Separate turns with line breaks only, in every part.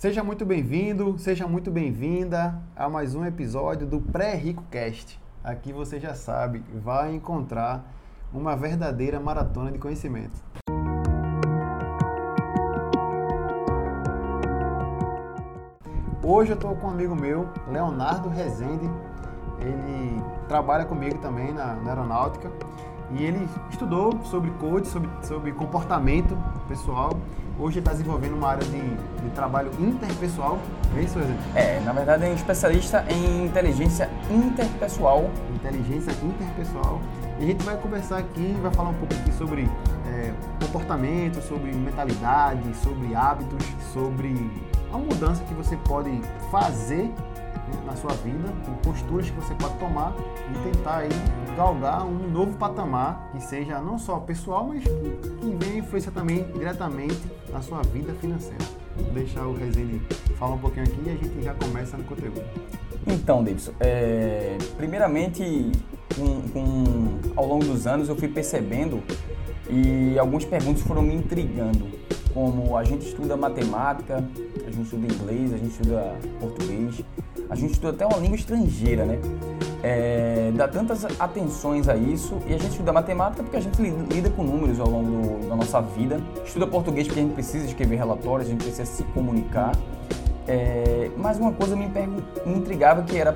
Seja muito bem-vindo, seja muito bem-vinda a mais um episódio do Pré-Rico Cast. Aqui você já sabe, vai encontrar uma verdadeira maratona de conhecimento. Hoje eu estou com um amigo meu, Leonardo Rezende. Ele trabalha comigo também na, na aeronáutica e ele estudou sobre code, sobre, sobre comportamento pessoal hoje está desenvolvendo uma área de, de trabalho interpessoal, é isso, Zé?
É, na verdade é um especialista em inteligência interpessoal.
Inteligência interpessoal. E a gente vai conversar aqui, vai falar um pouco aqui sobre é, comportamento, sobre mentalidade, sobre hábitos, sobre a mudança que você pode fazer na sua vida, com posturas que você pode tomar e tentar aí galgar um novo patamar que seja não só pessoal, mas que, que venha influenciar também diretamente na sua vida financeira. Vou deixar o Rezende falar um pouquinho aqui e a gente já começa no conteúdo.
Então, Davidson, é, primeiramente, com, com, ao longo dos anos eu fui percebendo e algumas perguntas foram me intrigando, como a gente estuda matemática, a gente estuda inglês, a gente estuda português, a gente estuda até uma língua estrangeira, né? É, dá tantas atenções a isso e a gente estuda matemática porque a gente lida com números ao longo do, da nossa vida, estuda português porque a gente precisa escrever relatórios, a gente precisa se comunicar. É, mas uma coisa me, me intrigava que era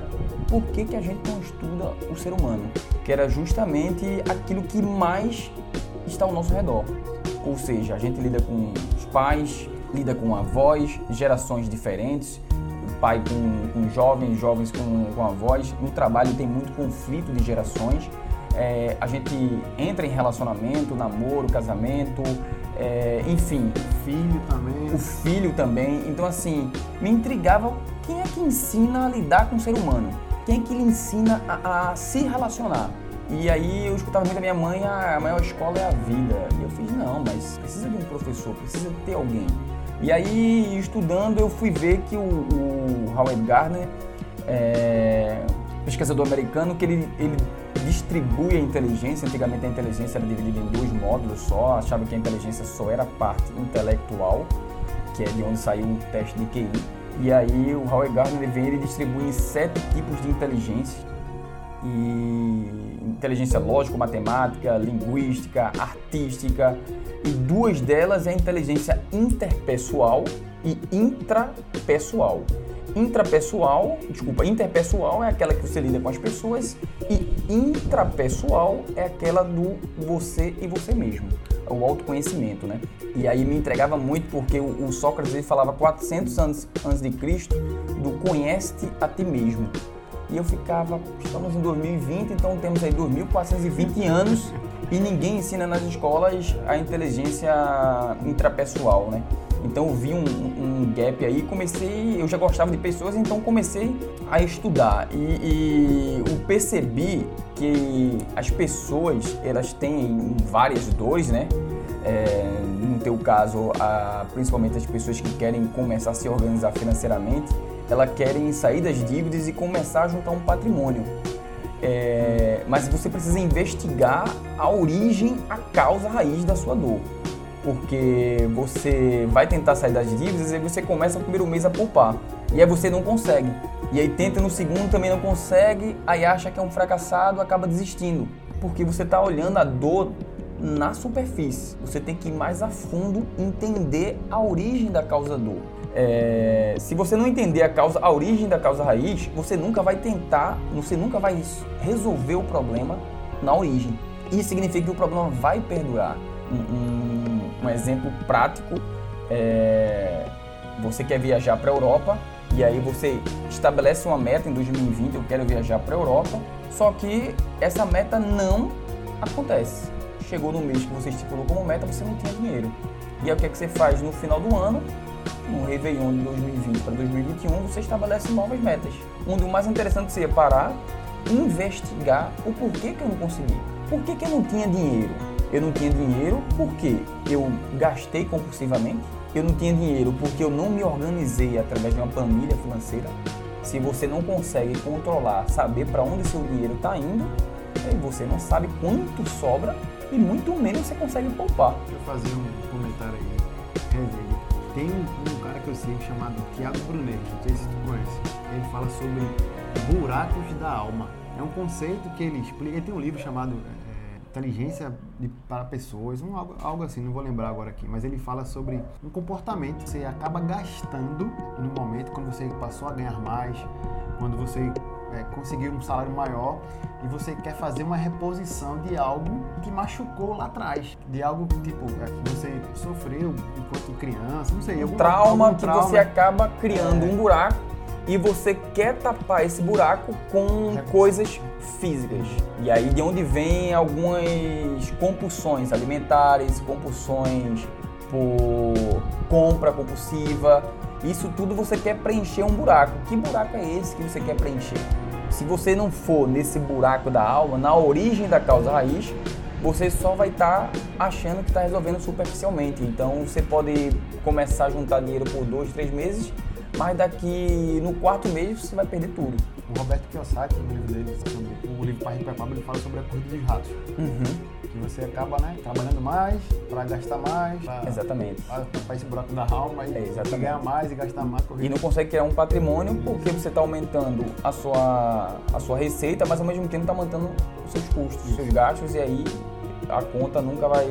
por que, que a gente não estuda o ser humano, que era justamente aquilo que mais está ao nosso redor. Ou seja, a gente lida com os pais, lida com avós, gerações diferentes, pai com, com jovens, jovens com, com avós. No trabalho tem muito conflito de gerações. É, a gente entra em relacionamento, namoro, casamento, é, enfim.
Filho também.
O filho também. Então, assim, me intrigava quem é que ensina a lidar com o ser humano? Quem é que lhe ensina a, a se relacionar? E aí eu escutava muito da minha mãe, ah, a maior escola é a vida. E eu fiz, não, mas precisa de um professor, precisa ter alguém. E aí, estudando, eu fui ver que o, o Howard Gardner, é, pesquisador americano, que ele, ele distribui a inteligência. Antigamente a inteligência era dividida em dois módulos só, achava que a inteligência só era a parte intelectual, que é de onde saiu o teste de QI. E aí o Howard Gardner ele vem e distribui em sete tipos de inteligência. E inteligência lógico-matemática, linguística, artística, e duas delas é a inteligência interpessoal e intrapessoal. Intrapessoal, desculpa, interpessoal é aquela que você lida com as pessoas e intrapessoal é aquela do você e você mesmo, o autoconhecimento, né? E aí me entregava muito porque o, Sócrates ele falava 400 anos antes de Cristo do conhece-te a ti mesmo. E eu ficava, estamos em 2020, então temos aí 2.420 anos e ninguém ensina nas escolas a inteligência intrapessoal, né? Então eu vi um, um, gap aí, comecei, eu já gostava de pessoas, então comecei a estudar e, e eu percebi que as pessoas elas têm várias dores, né? É, no teu caso, a, principalmente as pessoas que querem começar a se organizar financeiramente, elas querem sair das dívidas e começar a juntar um patrimônio. É, mas você precisa investigar a origem, a causa, a raiz da sua dor. Porque você vai tentar sair das dívidas e você começa no primeiro mês a poupar. E aí você não consegue. E aí tenta no segundo, também não consegue, aí acha que é um fracassado, acaba desistindo. Porque você está olhando a dor na superfície. Você tem que ir mais a fundo, entender a origem da causa dor. É, se você não entender a causa, a origem da causa raiz, você nunca vai tentar, você nunca vai resolver o problema na origem. Isso significa que o problema vai perdurar. Um, um, um exemplo prático é, você quer viajar para a Europa e aí você estabelece uma meta em 2020, eu quero viajar para a Europa, só que essa meta não acontece. Chegou no mês que você estipulou como meta, você não tinha dinheiro. E aí o que, é que você faz no final do ano? No Réveillon de 2020 para 2021, você estabelece novas metas. Um dos mais interessantes seria parar, investigar o porquê que eu não consegui. Por que, que eu não tinha dinheiro? Eu não tinha dinheiro porque eu gastei compulsivamente, eu não tinha dinheiro porque eu não me organizei através de uma planilha financeira. Se você não consegue controlar, saber para onde seu dinheiro está indo, aí você não sabe quanto sobra e muito menos você consegue poupar.
Eu fazer um comentário aí. Tem um, cara que eu sigo chamado Tiago Brunet, não sei se tu conhece. Ele fala sobre buracos da alma. É um conceito que ele explica. Ele tem um livro chamado é, Inteligência de, para Pessoas, um, algo, algo assim, não vou lembrar agora aqui. Mas ele fala sobre um comportamento que você acaba gastando no momento quando você passou a ganhar mais, quando você é, conseguir um salário maior e você quer fazer uma reposição de algo que machucou lá atrás, de algo que tipo é, que você sofreu enquanto criança, não sei, algum
trauma
algum
que você acaba criando
É.
um buraco e você quer tapar esse buraco com coisas físicas. E aí de onde vem algumas compulsões alimentares, compulsões por compra compulsiva. Isso tudo você quer preencher um buraco. Que buraco é esse que você quer preencher? Se você não for nesse buraco da alma, na origem da causa raiz, você só vai estar achando que está resolvendo superficialmente. Então você pode começar a juntar dinheiro por dois, três meses, mas daqui no quarto mês você vai perder tudo.
O Roberto Kiyosaki, no livro dele, o livro Pai Rico, Pai Pobre, ele fala sobre a corrida dos ratos. Que você acaba, né, trabalhando mais, para gastar mais, para
Exatamente.
tapar esse buraco da alma e,
É, exatamente.
e ganhar mais e gastar mais.
E
Corrida.
não consegue criar um patrimônio porque você está aumentando a sua, a sua receita, mas ao mesmo tempo está aumentando os seus custos, os seus gastos, e aí a conta nunca vai,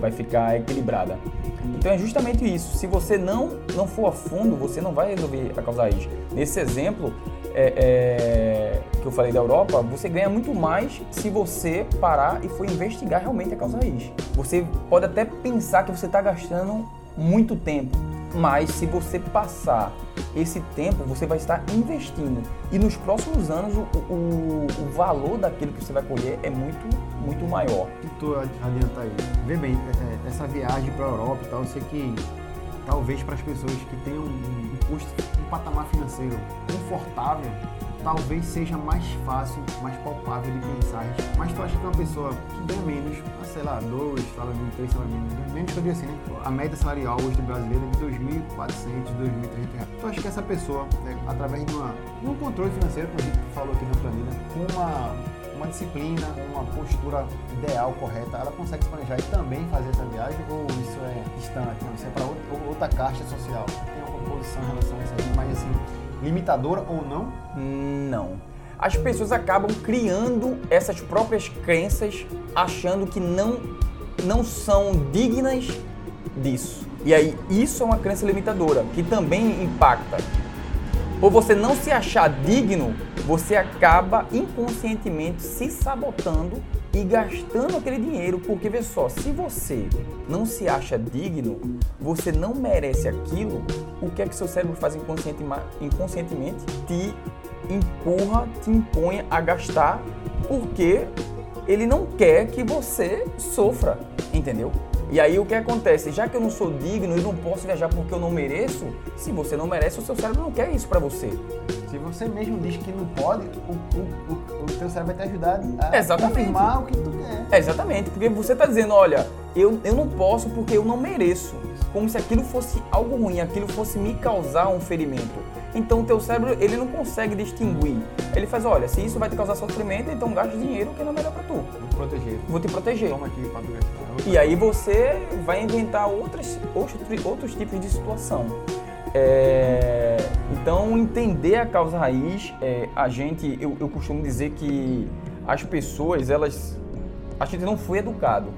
vai ficar equilibrada. Então é justamente isso. Se você não, não for a fundo, você não vai resolver a causa raiz. Nesse exemplo é, é, que eu falei da Europa, você ganha muito mais se você parar e for investigar realmente a causa raiz. Você pode até pensar que você está gastando muito tempo, mas se você passar esse tempo, você vai estar investindo. E nos próximos anos, o, o, o valor daquilo que você vai colher é muito, muito maior.
Tu adianta aí? Vê bem, é, é, essa viagem para a Europa e tal, eu sei que talvez para as pessoas que tenham um custo, um patamar financeiro confortável, talvez seja mais fácil, mais palpável de pensar. Mas tu acha que uma pessoa que ganha menos, ah, sei lá, dois salários mínimos, três salários mínimos, menos que eu assim, né? A média salarial hoje do brasileiro é de 2.400, 2.300 reais. Tu acha que essa pessoa, né, através de, uma, de um controle financeiro, como a gente falou aqui na planilha, com uma, uma disciplina, uma postura ideal, correta, ela consegue se planejar e também fazer essa viagem? Ou isso é distante? Isso é para outra, caixa social? Tem uma composição em relação a isso aí, mas assim, limitadora ou não?
Não. As pessoas acabam criando essas próprias crenças, achando que não, não são dignas disso. E aí, isso é uma crença limitadora, que também impacta. Por você não se achar digno, você acaba inconscientemente se sabotando e gastando aquele dinheiro, porque vê só, se você não se acha digno, você não merece aquilo, o que é que seu cérebro faz inconsciente- inconscientemente? Te empurra, te impõe a gastar, porque ele não quer que você sofra, entendeu? E aí o que acontece? Já que eu não sou digno e não posso viajar porque eu não mereço, se você não merece, o seu cérebro não quer isso pra você.
Se você mesmo diz que não pode, o, o, o, teu cérebro vai te ajudar a
Exatamente.
confirmar o que tu quer.
É, exatamente, porque você tá dizendo, olha, eu, eu não posso porque eu não mereço. Como se aquilo fosse algo ruim, aquilo fosse me causar um ferimento. Então o teu cérebro, ele não consegue distinguir. Ele faz, olha, se isso vai te causar sofrimento, então gasta dinheiro que não é melhor pra tu.
Vou proteger.
Vou te proteger.
Toma aqui pra tu.
E aí você vai inventar outras, outros, outros tipos de situação. É, então, entender a causa raiz, é, a gente, eu, eu costumo dizer que as pessoas, elas, a gente não foi educado,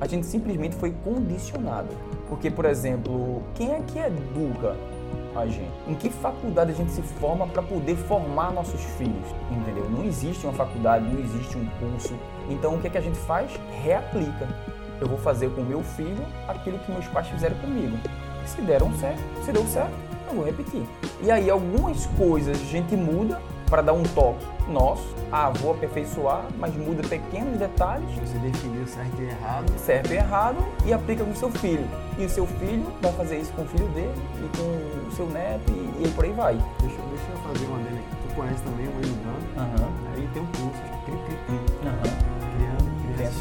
a gente simplesmente foi condicionado. Porque, por exemplo, quem é que educa a gente? Em que faculdade a gente se forma para poder formar nossos filhos? Entendeu? Não existe uma faculdade, não existe um curso. Então, o que, é que a gente faz? Reaplica. Eu vou fazer com meu filho aquilo que meus pais fizeram comigo. Se deram certo, se deu certo, eu vou repetir. E aí, algumas coisas a gente muda para dar um toque nosso. Ah, vou aperfeiçoar, mas muda pequenos detalhes
Você definiu certo e errado.
certo e errado e aplica com o seu filho. E o seu filho vai fazer isso com o filho dele e com o seu neto e, e por aí vai.
Deixa, eu- deixa eu fazer uma dele aqui. Tu conhece também o Eludan.
Aham,
Aí tem um curso, Cri Cri Cri.
aham.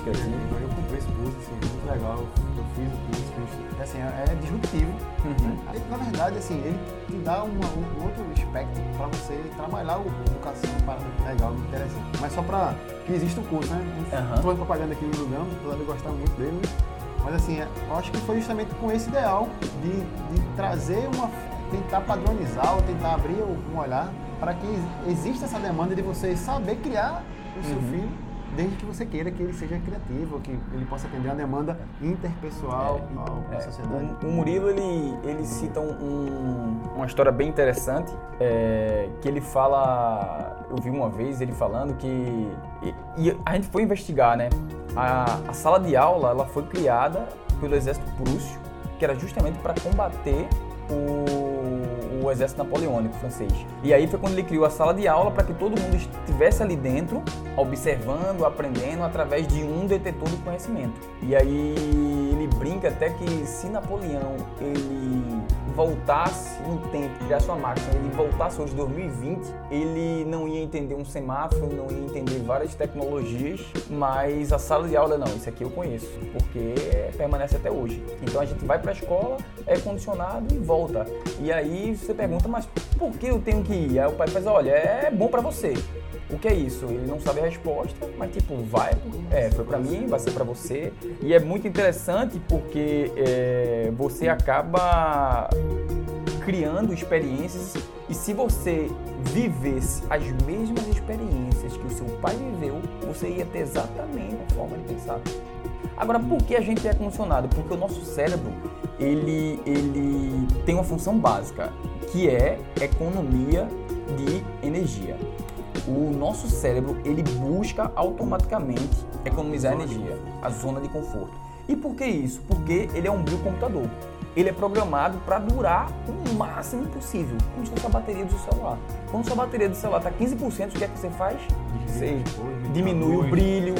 Crianças criativas.
criativas. Eu comprei esse curso, assim, muito legal. Eu fiz o curso, assim, é, é disruptivo.
Uhum.
Aí, na verdade, assim, ele te dá uma- um outro espectro para você trabalhar o educação para legal, interessante. Mas só para que exista o curso, né?
Aham.
Estou propaganda aqui no Lugano, apesar de eu gostar muito dele, né? Mas assim, eu acho que foi justamente com esse ideal de, de trazer uma. tentar padronizar ou tentar abrir um olhar para que exista essa demanda de você saber criar o seu uhum. filho desde que você queira que ele seja criativo, que ele possa atender a demanda interpessoal é, da sociedade.
O, o, Murilo ele, ele cita um, uma história bem interessante é, que ele fala, eu vi uma vez ele falando que e, e a gente foi investigar, né? A, a sala de aula ela foi criada pelo exército prússio, que era justamente para combater o, o, exército napoleônico francês. E aí foi quando ele criou a sala de aula para que todo mundo estivesse ali dentro, observando, aprendendo através de um detetor do conhecimento. E aí ele brinca até que se Napoleão ele voltasse no tempo, criasse uma máquina, ele voltasse hoje 2020, ele não ia entender um semáforo, não ia entender várias tecnologias, mas a sala de aula não, isso aqui eu conheço, porque permanece até hoje. Então a gente vai para a escola, é condicionado e volta. E aí você pergunta, mas por que eu tenho que ir? Aí o pai faz, olha, é bom para você. O que é isso? Ele não sabe a resposta, mas tipo, vai, é, foi para mim, vai ser para você. E é muito interessante porque é, você acaba criando experiências e se você vivesse as mesmas experiências que o seu pai viveu, você ia ter exatamente a forma de pensar. Agora, por que a gente é condicionado? Porque o nosso cérebro, ele, ele tem uma função básica, que é economia de energia o nosso cérebro ele busca automaticamente economizar energia, a zona de conforto. E por que isso? Porque ele é um biocomputador. Ele é programado para durar o máximo possível, como se fosse a bateria do seu celular. Quando sua bateria do celular está 15%, o que é que você faz? Você diminui o brilho.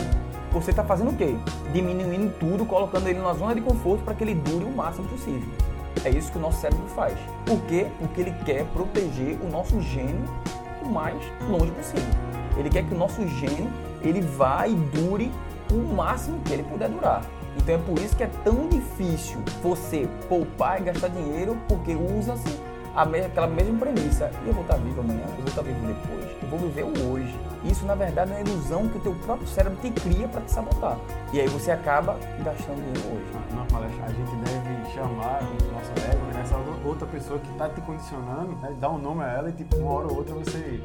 Você está fazendo o quê? Diminuindo tudo, colocando ele na zona de conforto para que ele dure o máximo possível. É isso que o nosso cérebro faz. Por quê? Porque ele quer proteger o nosso gênio o mais longe possível. Ele quer que o nosso gene ele vá e dure o máximo que ele puder durar. Então é por isso que é tão difícil você poupar e gastar dinheiro, porque usa-se aquela mesma premissa. E eu vou estar vivo amanhã, eu vou estar vivo depois, eu vou viver hoje. Isso, na verdade, é uma ilusão que o teu próprio cérebro te cria para te sabotar. E aí você acaba gastando dinheiro hoje.
Na palestra, a gente deve chamar o nosso ego, né? essa outra pessoa que está te condicionando, né? dar um nome a ela e, tipo, uma hora ou outra você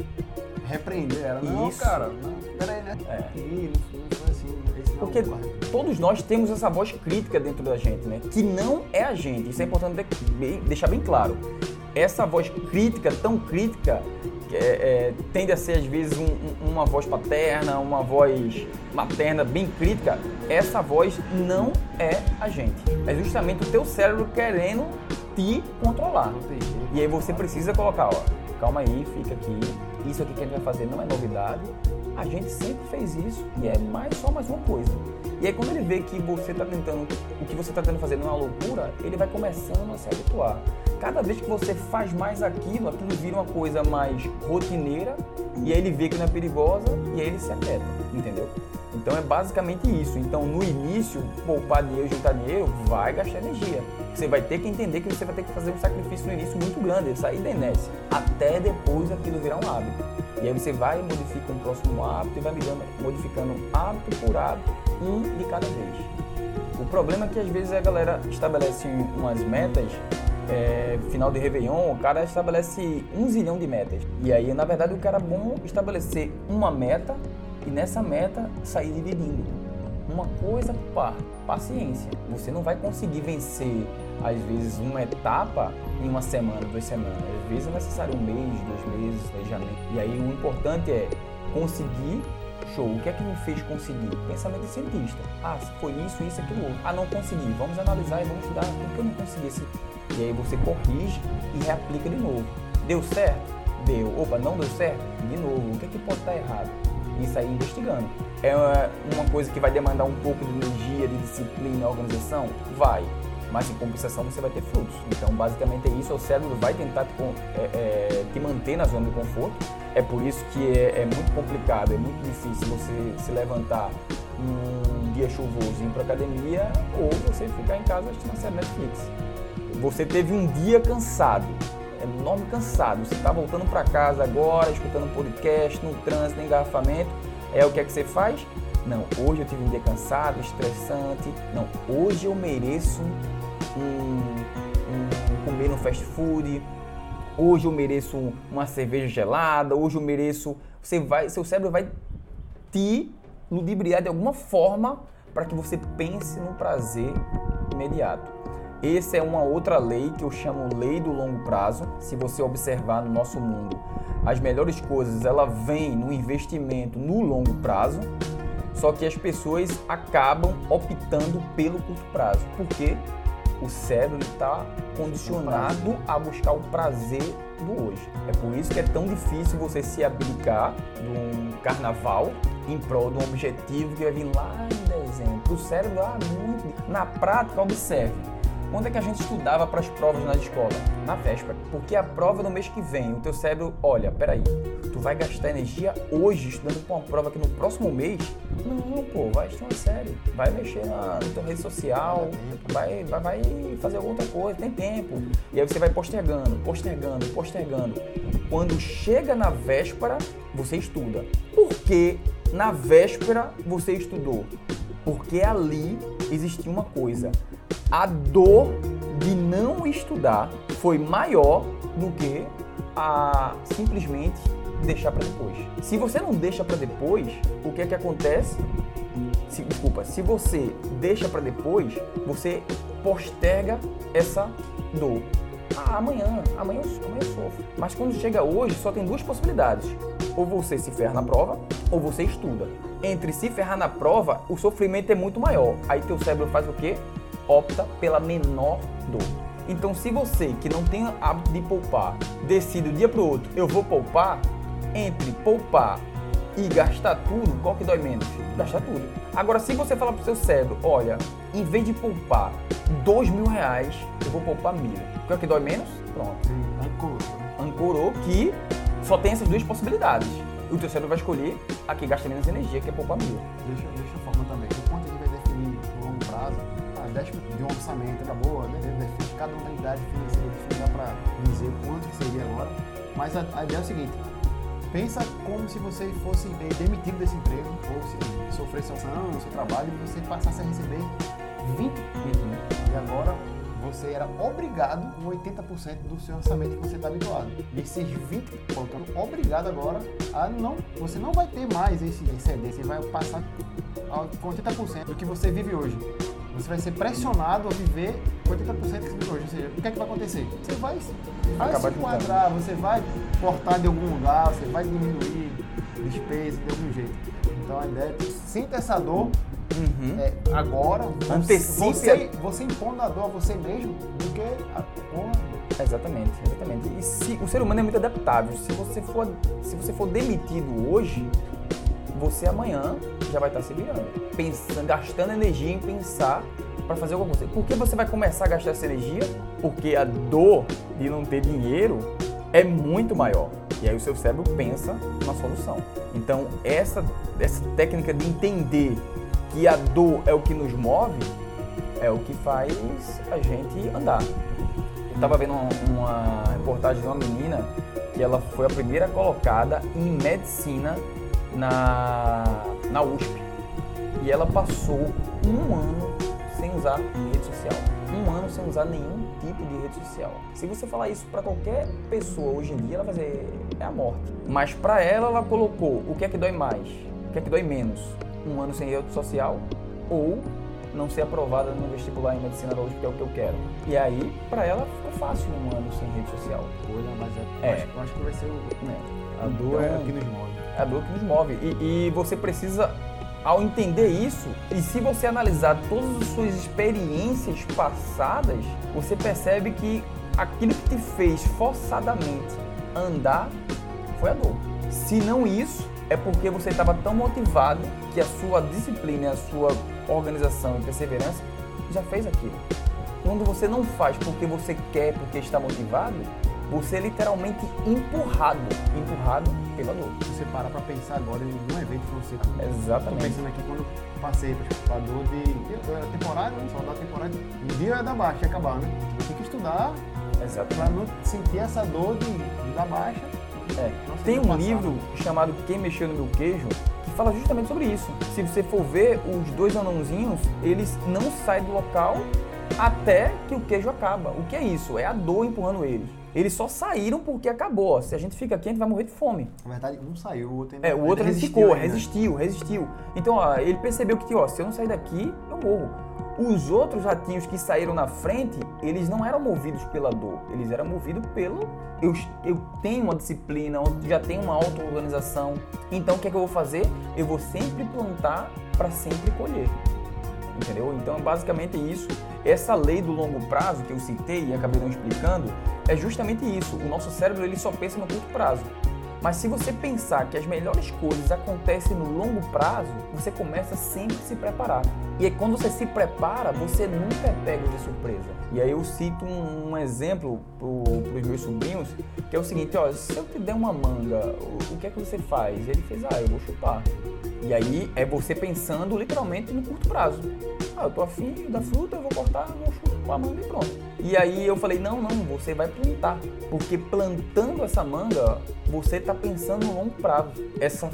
repreender ela. Não, Isso. cara, não, peraí, né? É. E, foi assim.
Porque todos nós temos essa voz crítica dentro da gente, né? Que não é a gente. Isso é importante deixar bem claro. Essa voz crítica, tão crítica, é, é, tende a ser às vezes um, uma voz paterna, uma voz materna bem crítica, essa voz não é a gente. É justamente o teu cérebro querendo te controlar. E aí você precisa colocar, ó, calma aí, fica aqui. Isso aqui que a gente vai fazer não é novidade. A gente sempre fez isso e é mais só mais uma coisa. E aí quando ele vê que você está tentando, o que você está tentando fazer não é uma loucura, ele vai começando a se habituar. Cada vez que você faz mais aquilo, aquilo vira uma coisa mais rotineira e aí ele vê que não é perigosa e aí ele se aquieta, entendeu? Então é basicamente isso. Então no início, poupar dinheiro, juntar dinheiro, vai gastar energia. Você vai ter que entender que você vai ter que fazer um sacrifício no início muito grande, sair da inércia, até depois aquilo virar um hábito. E aí você vai e modifica um próximo hábito e vai modificando hábito por hábito, um de cada vez. O problema é que às vezes a galera estabelece umas metas é, final de Réveillon, o cara estabelece um zilhão de metas. E aí, na verdade, o cara é bom estabelecer uma meta e nessa meta sair dividindo. Uma coisa par, paciência. Você não vai conseguir vencer, às vezes, uma etapa em uma semana, duas semanas. Às vezes é necessário um mês, dois meses, planejamento. E aí o importante é conseguir show. O que é que me fez conseguir? Pensamento de cientista. Ah, foi isso, isso, aquilo outro. Ah, não consegui. Vamos analisar e vamos estudar por que eu não consegui esse e aí você corrige e reaplica de novo. Deu certo? Deu. Opa, não deu certo? De novo. O que, é que pode estar errado? Isso aí investigando. É uma coisa que vai demandar um pouco de energia, de disciplina e organização? Vai. Mas em compensação você vai ter frutos. Então, basicamente é isso. O cérebro vai tentar te, é, é, te manter na zona de conforto. É por isso que é, é muito complicado, é muito difícil você se levantar num dia chuvoso e ir para academia ou você ficar em casa assistindo a série Netflix. Você teve um dia cansado, enorme cansado. Você está voltando para casa agora, escutando podcast, no trânsito, engarrafamento. É o que é que você faz? Não, hoje eu tive um dia cansado, estressante. Não, hoje eu mereço um, um comer no fast food. Hoje eu mereço uma cerveja gelada. Hoje eu mereço. Você vai, seu cérebro vai te ludibriar de alguma forma para que você pense no prazer imediato. Essa é uma outra lei que eu chamo lei do longo prazo. Se você observar no nosso mundo, as melhores coisas ela vem no investimento no longo prazo. Só que as pessoas acabam optando pelo curto prazo. Por quê? O cérebro está condicionado a buscar o prazer do hoje. É por isso que é tão difícil você se abdicar de um carnaval em prol de um objetivo que vai vir lá em dezembro. O cérebro, ah, muito. Na prática, observe quando é que a gente estudava para as provas na escola? Na véspera. Porque a prova é no mês que vem. O teu cérebro, olha, peraí, tu vai gastar energia hoje estudando para uma prova que no próximo mês? Não, pô, vai estudar sério. Vai mexer na, na tua rede social, vai, vai, vai fazer alguma outra coisa, tem tempo. E aí você vai postergando, postergando, postergando. Quando chega na véspera, você estuda. Por que na véspera você estudou? Porque ali existia uma coisa a dor de não estudar foi maior do que a simplesmente deixar para depois. Se você não deixa para depois, o que é que acontece? Se, desculpa, se você deixa para depois, você posterga essa dor. Ah, amanhã, amanhã, amanhã eu sofro. Mas quando chega hoje, só tem duas possibilidades. Ou você se ferra na prova, ou você estuda. Entre se ferrar na prova, o sofrimento é muito maior. Aí teu cérebro faz o quê? opta pela menor dor. Então, se você que não tem hábito de poupar decide do dia para o outro, eu vou poupar, entre poupar e gastar tudo, qual que dói menos? Gastar tudo. Agora, se você falar para o seu cérebro, olha, em vez de poupar dois mil reais, eu vou poupar mil. Qual é que dói menos? Pronto.
Ancorou.
Ancorou que só tem essas duas possibilidades. O teu cérebro vai escolher a que gasta menos energia, que é poupar mil.
Deixa, deixa eu falar também. O quanto gente vai definir no longo prazo 10 de um orçamento, acabou, né? cada unidade financeira não dá para dizer quanto que seria agora, mas a, a, ideia é o seguinte, pensa como se você fosse demitido desse emprego, ou se sofresse sanção no seu trabalho e você passasse a receber 20 uhum. e agora você era obrigado com 80% do seu orçamento que você está habituado. E esses 20, colocando obrigado agora a não, você não vai ter mais esse excedente, você vai passar com 80% do que você vive hoje você vai ser pressionado a viver 80% que você vive hoje. Ou seja, o que é que vai acontecer? Você vai, vai se enquadrar, você vai cortar de algum lugar, você vai diminuir despesa de algum jeito. Então a ideia é sinta essa dor Uhum. É, agora,
Antecipe
você, você impondo a dor a você mesmo do que a porra.
Exatamente, exatamente. E se, o ser humano é muito adaptável. Se você for, se você for demitido hoje, você amanhã já vai estar se virando, pensando, gastando energia em pensar para fazer alguma coisa. Por que você vai começar a gastar essa energia? Porque a dor de não ter dinheiro é muito maior. E aí o seu cérebro pensa na solução. Então, essa, essa técnica de entender que a dor é o que nos move é o que faz a gente andar. Eu estava vendo uma, uma reportagem de uma menina que ela foi a primeira colocada em medicina na, na USP. E ela passou um ano sem usar rede social. Um ano sem usar nenhum tipo de rede social. Se você falar isso para qualquer pessoa hoje em dia, ela vai dizer é a morte. Mas para ela, ela colocou o que é que dói mais, o que é que dói menos. Um ano sem rede social ou não ser aprovada no vestibular em medicina da USP, que é o que eu quero. E aí, para ela, ficou fácil um ano sem rede social.
Coisa, mas é, é. Acho, acho, que vai ser o. É. A dor
então,
é o que nos move.
É a dor que nos move. E, e você precisa ao entender isso, e se você analisar todas as suas experiências passadas, você percebe que aquilo que te fez forçadamente andar foi a dor. Se não isso, é porque você estava tão motivado que a sua disciplina, a sua organização e perseverança já fez aquilo. Quando você não faz porque você quer, porque está motivado, você é literalmente empurrado, empurrado pela dor.
Você para para pensar agora em um evento que você...
Exatamente.
Estou pensando aqui quando passei para a dor de... Era temporário, né? Só da temporária. Um dia ia dar baixa, ia acabar, né? Eu tinha que estudar para não sentir essa dor de, de dar baixa
É.
Nossa,
Tem um
passado.
livro chamado Quem Mexeu no Meu Queijo que fala justamente sobre isso. Se você for ver, os dois anãozinhos, eles não saem do local até que o queijo acaba. O que é isso? É a dor empurrando eles. Eles só saíram porque acabou. Se a gente fica aqui, a gente vai morrer de fome.
Na verdade, um saiu, o outro ainda
É, o outro resistiu,
ainda.
resistiu, resistiu. Então, ó, ele percebeu que, ó, se eu não sair daqui, eu morro. Os outros ratinhos que saíram na frente, eles não eram movidos pela dor, eles eram movidos pelo eu, eu tenho uma disciplina, eu já tenho uma auto-organização. Então, o que é que eu vou fazer? Eu vou sempre plantar para sempre colher. Entendeu? Então, é basicamente isso. Essa lei do longo prazo que eu citei e acabei não explicando, é justamente isso. O nosso cérebro ele só pensa no curto prazo. Mas se você pensar que as melhores coisas acontecem no longo prazo, você começa sempre a se preparar. E aí, quando você se prepara, você nunca é pego de surpresa. E aí eu cito um, um exemplo para os meus sobrinhos, que é o seguinte, ó, se eu te der uma manga, o, o que é que você faz? Ele fez, ah, eu vou chupar. E aí é você pensando literalmente no curto prazo. Ah, eu tô afim da fruta, eu vou cortar, vou chupar a manga e pronto. E aí eu falei, não, não, você vai plantar. Porque plantando essa manga, você tá pensando no longo prazo. Essa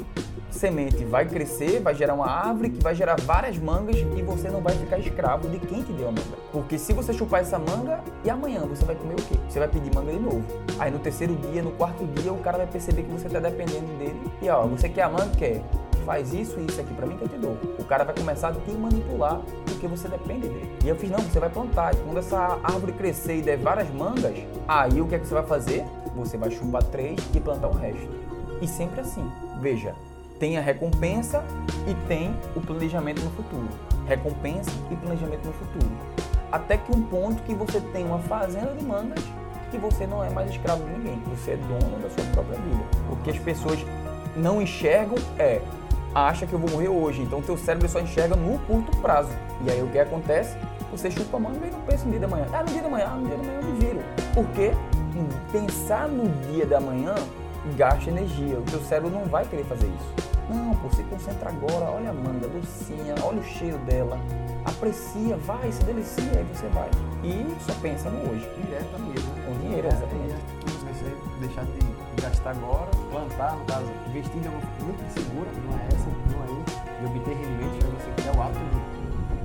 semente vai crescer, vai gerar uma árvore que vai gerar várias mangas e você não vai ficar escravo de quem te deu a manga. Porque se você chupar essa manga, e amanhã você vai comer o quê? Você vai pedir manga de novo. Aí no terceiro dia, no quarto dia, o cara vai perceber que você tá dependendo dele. E ó, você quer a manga? Quer faz isso e isso aqui pra mim que eu te dou. O cara vai começar a te manipular porque você depende dele. E eu fiz, não, você vai plantar. E quando essa árvore crescer e der várias mangas, aí o que é que você vai fazer? Você vai chupar três e plantar o resto. E sempre assim. Veja, tem a recompensa e tem o planejamento no futuro. Recompensa e planejamento no futuro. Até que um ponto que você tem uma fazenda de mangas que você não é mais escravo de ninguém, você é dono da sua própria vida. O que as pessoas não enxergam é acha que eu vou morrer hoje, então teu cérebro só enxerga no curto prazo. E aí o que acontece? Você chupa a manga e não pensa no dia da manhã. Ah, no dia da manhã, ah, no dia da manhã eu me viro. Porque pensar no dia da manhã gasta energia. O teu cérebro não vai querer fazer isso. Não, pô, se concentra agora, olha a manga, docinha, olha o cheiro dela. Aprecia, vai, se delicia, aí você vai. E só pensa no hoje.
Direto mesmo.
Com dinheiro, exatamente.
Você deixar de gastar agora, plantar, no caso, investir de uma forma muito segura, não é essa, não é isso, de obter rendimentos, para você criar o hábito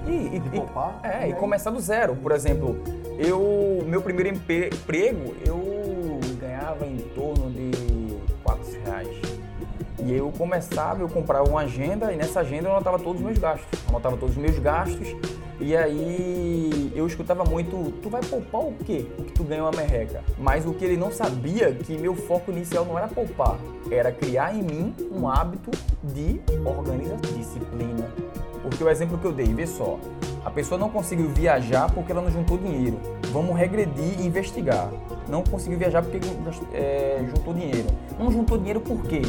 de,
E, e,
de poupar.
É, e
aí-
começar do zero. Por exemplo, eu, meu primeiro emprego, eu ganhava em torno de 400 reais. E eu começava, eu comprava uma agenda e nessa agenda eu anotava todos os meus gastos. Anotava todos os meus gastos e aí eu escutava muito, tu vai poupar o quê? O que tu ganha uma merreca. Mas o que ele não sabia que meu foco inicial não era poupar, era criar em mim um hábito de organização, disciplina. Porque o exemplo que eu dei, vê só, a pessoa não conseguiu viajar porque ela não juntou dinheiro. Vamos regredir e investigar. Não conseguiu viajar porque é, juntou dinheiro. Não juntou dinheiro por quê?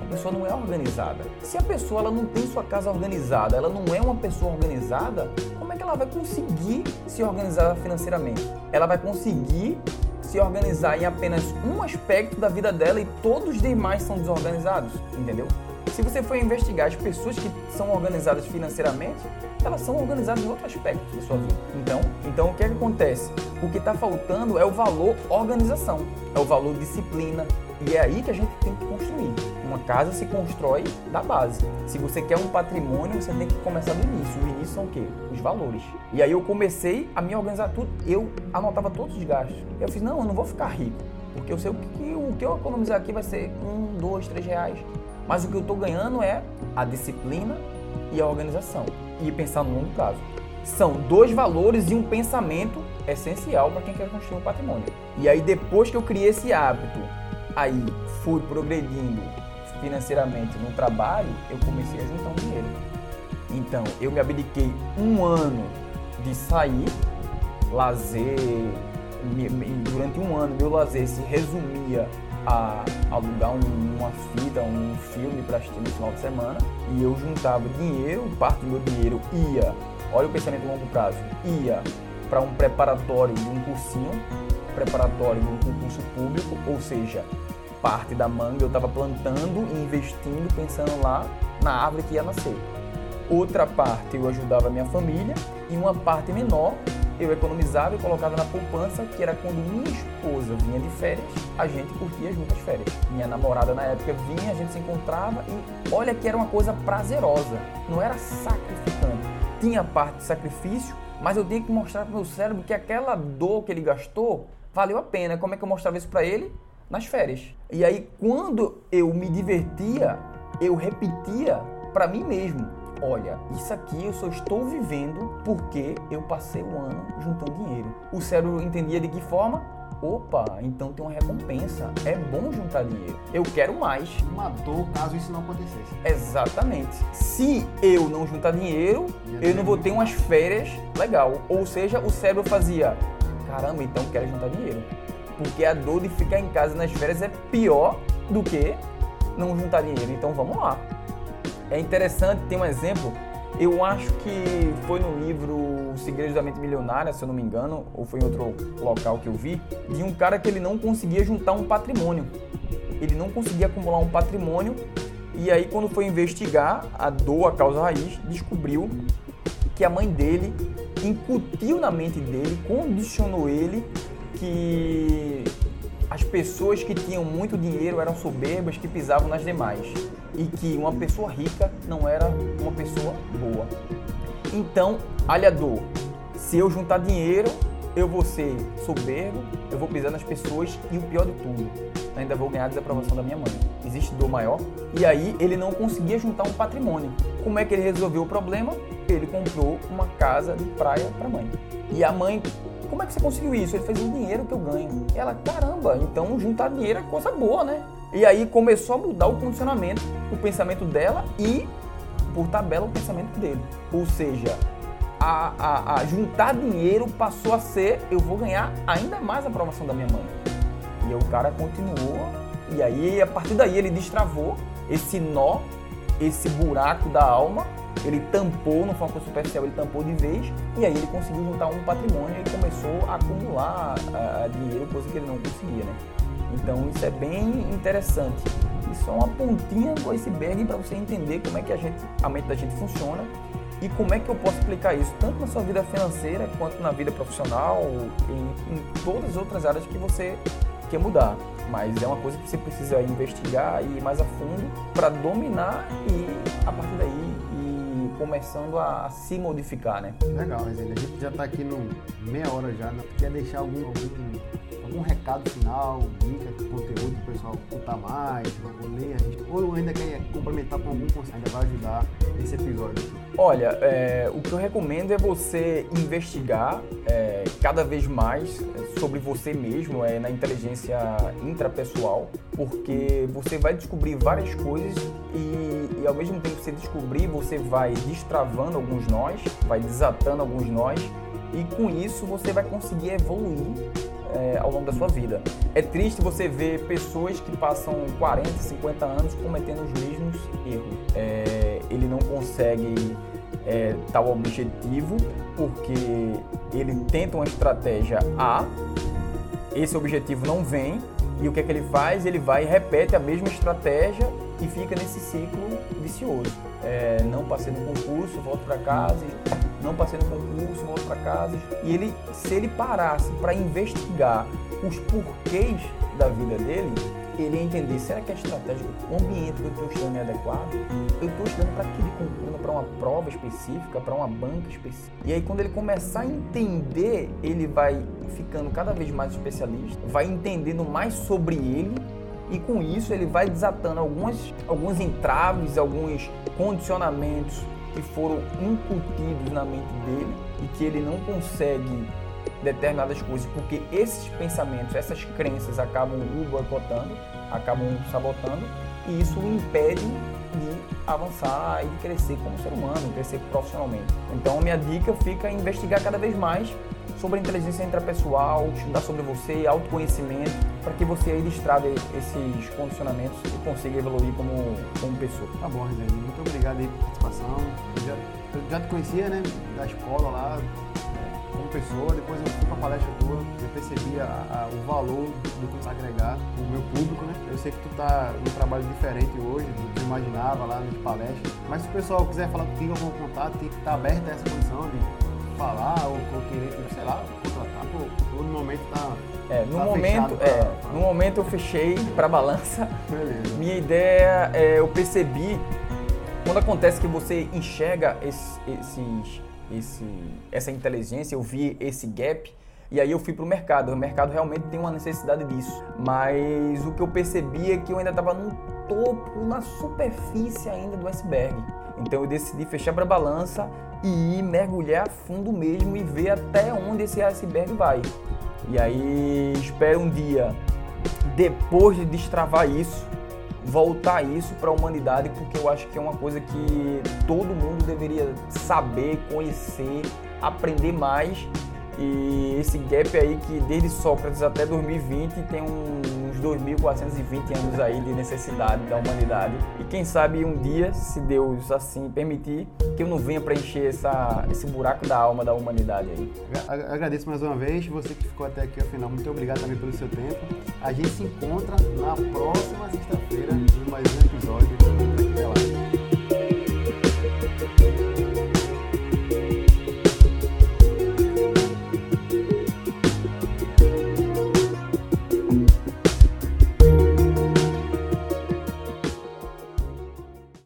A pessoa não é organizada. Se a pessoa ela não tem sua casa organizada, ela não é uma pessoa organizada, é ela vai conseguir se organizar financeiramente? Ela vai conseguir se organizar em apenas um aspecto da vida dela e todos os demais são desorganizados, entendeu? Se você for investigar as pessoas que são organizadas financeiramente, elas são organizadas em outro aspecto da sua vida. Então, então o que, é que acontece? O que está faltando é o valor organização, é o valor disciplina. E é aí que a gente tem que construir. Uma casa se constrói da base. Se você quer um patrimônio, você tem que começar do início. O início são o quê? Os valores. E aí eu comecei a me organizar tudo. Eu anotava todos os gastos. Eu fiz, não, eu não vou ficar rico. Porque eu sei o que, o que eu economizar aqui vai ser um, dois, três reais. Mas o que eu estou ganhando é a disciplina e a organização. E pensar no longo prazo. São dois valores e um pensamento essencial para quem quer construir um patrimônio. E aí depois que eu criei esse hábito, aí fui progredindo financeiramente no trabalho, eu comecei a juntar um dinheiro. Então, eu me abdiquei um ano de sair, lazer, durante um ano meu lazer se resumia a alugar um- uma fita, um filme para assistir no final de semana e eu juntava dinheiro, parte do meu dinheiro ia, olha o pensamento a longo prazo, ia para um preparatório de um cursinho, preparatório de um concurso público, ou seja, parte da manga eu estava plantando e investindo, pensando lá na árvore que ia nascer. Outra parte eu ajudava a minha família e uma parte menor eu economizava e colocava na poupança, que era quando minha esposa vinha de férias, a gente curtia juntas férias. Minha namorada na época vinha, a gente se encontrava e olha que era uma coisa prazerosa, não era sacrificante. Tinha parte de sacrifício, mas eu tinha que mostrar para meu cérebro que aquela dor que ele gastou valeu a pena. Como é que eu mostrava isso para ele? Nas férias. E aí, quando eu me divertia, eu repetia para mim mesmo: olha, isso aqui eu só estou vivendo porque eu passei o ano juntando dinheiro. O cérebro entendia de que forma? Opa, então tem uma recompensa. É bom juntar dinheiro. Eu quero mais.
Uma dor caso isso não acontecesse.
Exatamente. Se eu não juntar dinheiro, eu não vou ter umas férias legal. Ou seja, o cérebro fazia, caramba, então quero juntar dinheiro. Porque a dor de ficar em casa nas férias é pior do que não juntar dinheiro. Então vamos lá. É interessante, tem um exemplo. Eu acho que foi no livro Segredos da Mente Milionária, se eu não me engano, ou foi em outro local que eu vi, de um cara que ele não conseguia juntar um patrimônio. Ele não conseguia acumular um patrimônio e aí quando foi investigar a dor, a causa raiz, descobriu que a mãe dele incutiu na mente dele, condicionou ele que as pessoas que tinham muito dinheiro eram soberbas que pisavam nas demais e que uma pessoa rica não era uma pessoa boa. Então, aliador, se eu juntar dinheiro, eu vou ser soberbo, eu vou pisar nas pessoas e o pior de tudo, ainda vou ganhar a desaprovação da minha mãe. Existe dor maior? E aí ele não conseguia juntar um patrimônio. Como é que ele resolveu o problema? Ele comprou uma casa de praia para a mãe. E a mãe como é que você conseguiu isso? Ele fez o dinheiro que eu ganho. E ela, caramba, então juntar dinheiro é coisa boa, né? E aí começou a mudar o condicionamento, o pensamento dela e, por tabela, o pensamento dele. Ou seja, a, a, a juntar dinheiro passou a ser eu vou ganhar ainda mais a aprovação da minha mãe. E o cara continuou, e aí a partir daí ele destravou esse nó, esse buraco da alma ele tampou, não foi uma coisa superficial, ele tampou de vez e aí ele conseguiu juntar um patrimônio e começou a acumular uh, dinheiro, coisa que ele não conseguia, né? Então isso é bem interessante. Isso é uma pontinha do iceberg para você entender como é que a, gente, a mente da gente funciona e como é que eu posso explicar isso tanto na sua vida financeira quanto na vida profissional, em, em todas as outras áreas que você quer mudar. Mas é uma coisa que você precisa investigar e ir mais a fundo para dominar e a partir daí começando a, se modificar, né?
Legal, Rezende. A gente já está aqui no meia hora já. Né? Quer deixar algum, algum, algum recado final, dica, conteúdo para o pessoal escutar mais, ou ler, ou ainda quer complementar com algum conselho, ainda vai ajudar esse episódio?
Olha, é, o que eu recomendo é você investigar é, cada vez mais sobre você mesmo, é, na inteligência intrapessoal, porque você vai descobrir várias coisas e, e ao mesmo tempo que você descobrir, você vai destravando alguns nós, vai desatando alguns nós e com isso você vai conseguir evoluir é, ao longo da sua vida. É triste você ver pessoas que passam 40, 50 anos cometendo os mesmos erros. É, ele não consegue é, tal objetivo porque ele tenta uma estratégia A, esse objetivo não vem e o que é que ele faz? Ele vai e repete a mesma estratégia e fica nesse ciclo vicioso. É, não passei no concurso, volto para casa, não passei no concurso, volto para casa. E ele, se ele parasse para investigar os porquês da vida dele, ele entender, será que a estratégia, o ambiente que eu estou estudando é adequado? Eu estou estudando para aquele concurso, para uma prova específica, para uma banca específica. E aí quando ele começar a entender, ele vai ficando cada vez mais especialista, vai entendendo mais sobre ele e com isso ele vai desatando algumas, alguns entraves, alguns condicionamentos que foram incutidos na mente dele e que ele não consegue determinadas coisas, porque esses pensamentos, essas crenças acabam o boicotando, acabam sabotando e isso o impede de avançar e de crescer como ser humano, crescer profissionalmente. Então, minha dica fica investigar cada vez mais sobre inteligência intrapessoal, estudar sobre você, autoconhecimento, para que você aí destrave esses condicionamentos e consiga evoluir como, como pessoa.
Tá bom, René. Muito obrigado aí pela participação. Eu já, eu já te conhecia, né, da escola lá, como pessoa, depois eu fui para a palestra tua, eu percebi a, a, o valor do que tu agregar o meu público, né? Eu sei que tu tá num trabalho diferente hoje do que eu imaginava lá nas palestras, mas se o pessoal quiser falar contigo, algum contato, tem que estar tá aberto a essa condição de falar ou, ou querer, sei lá, contratar, ou no momento tá.
É, no
tá
momento,
fechado
é,
pra-
no momento eu fechei para balança.
Beleza.
Minha ideia, é, eu percebi quando acontece que você enxerga esse, esses- esse- essa inteligência, eu vi esse gap e aí eu fui pro mercado. O mercado realmente tem uma necessidade disso, mas o que eu percebi é que eu ainda estava no topo, na superfície ainda do iceberg. Então eu decidi fechar para balança e ir mergulhar a fundo mesmo e ver até onde esse iceberg vai. E aí espero um dia depois de destravar isso, voltar isso para a humanidade, porque eu acho que é uma coisa que todo mundo deveria saber, conhecer, aprender mais. E esse gap aí que desde Sócrates até 2020 tem uns 2.420 anos aí de necessidade da humanidade. E quem sabe um dia, se Deus assim permitir, que eu não venha preencher essa, esse buraco da alma da humanidade aí.
Agra- Agradeço mais uma vez, você que ficou até aqui ao final, muito obrigado também pelo seu tempo. A gente se encontra na próxima sexta-feira em mais um episódio.